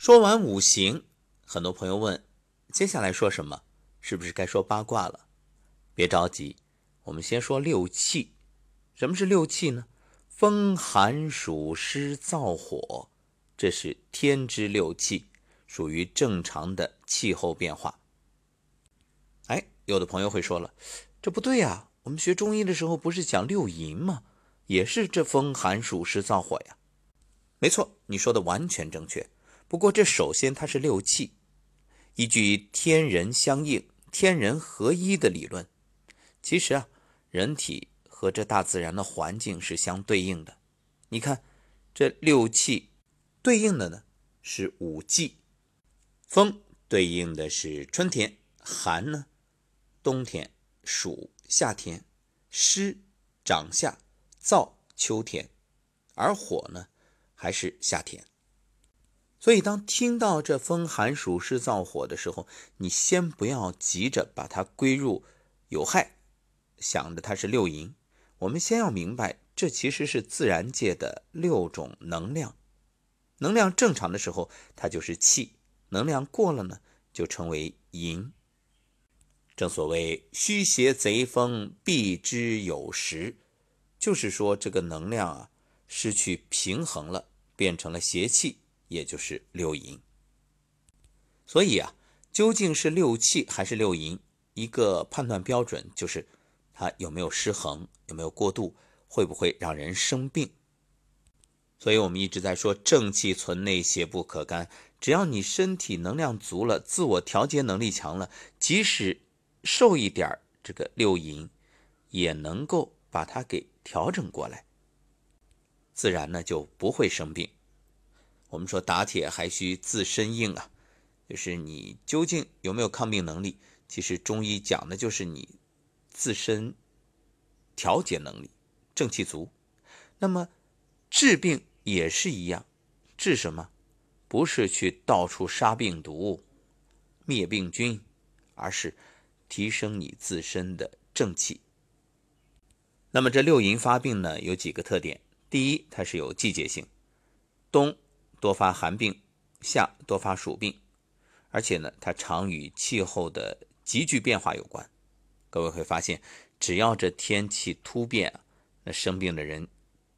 说完五行，很多朋友问，接下来说什么？是不是该说八卦了？别着急，我们先说六气。什么是六气呢？风寒暑湿燥火，这是天之六气，属于正常的气候变化。哎，有的朋友会说了，这不对呀，我们学中医的时候不是讲六淫吗？也是这风寒暑湿燥火呀。没错，你说的完全正确。不过这首先它是六气，依据天人相应、天人合一的理论。其实啊，人体和这大自然的环境是相对应的。你看，这六气对应的呢是五季，风对应的是春天，寒呢冬天，暑夏天，湿长夏，燥秋天，而火呢还是夏天。所以，当听到这风寒暑湿燥火的时候，你先不要急着把它归入有害。想着它是六淫，我们先要明白，这其实是自然界的六种能量。能量正常的时候，它就是气；能量过了呢，就成为淫。正所谓“虚邪贼风，避之有时”，就是说这个能量啊失去平衡了，变成了邪气，也就是六淫。所以啊，究竟是六气还是六淫，一个判断标准就是。它有没有失衡？有没有过度？会不会让人生病？所以我们一直在说正气存内，邪不可干。只要你身体能量足了，自我调节能力强了，即使受一点这个六淫，也能够把它给调整过来，自然呢就不会生病。我们说打铁还需自身硬啊，就是你究竟有没有抗病能力？其实中医讲的就是你。自身调节能力，正气足，那么治病也是一样，治什么？不是去到处杀病毒、灭病菌，而是提升你自身的正气。那么这六淫发病呢，有几个特点：第一，它是有季节性，冬多发寒病，夏多发暑病，而且呢，它常与气候的急剧变化有关。各位会发现，只要这天气突变，那生病的人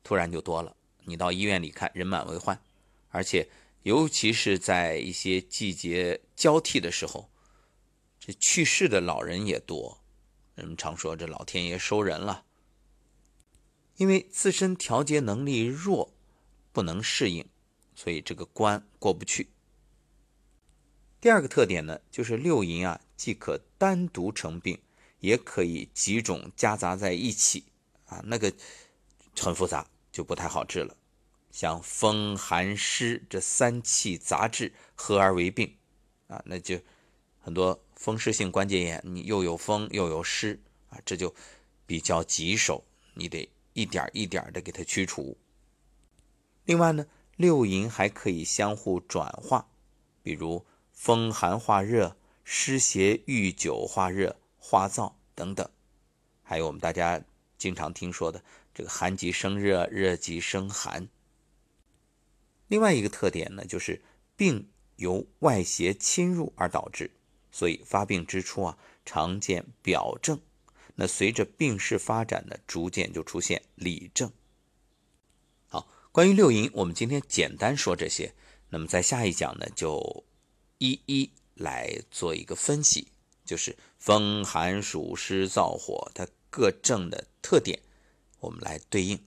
突然就多了。你到医院里看，人满为患，而且尤其是在一些季节交替的时候，这去世的老人也多。人们常说这老天爷收人了，因为自身调节能力弱，不能适应，所以这个关过不去。第二个特点呢，就是六淫啊，既可单独成病。也可以几种夹杂在一起啊，那个很复杂，就不太好治了。像风寒湿这三气杂治合而为病啊，那就很多风湿性关节炎，你又有风又有湿啊，这就比较棘手，你得一点一点的给它驱除。另外呢，六淫还可以相互转化，比如风寒化热，湿邪遇久化热。化燥等等，还有我们大家经常听说的这个寒极生热，热极生寒。另外一个特点呢，就是病由外邪侵入而导致，所以发病之初啊，常见表症，那随着病势发展呢，逐渐就出现里症。关于六淫，我们今天简单说这些，那么在下一讲呢，就一一来做一个分析。就是风寒暑湿燥火，它各症的特点，我们来对应。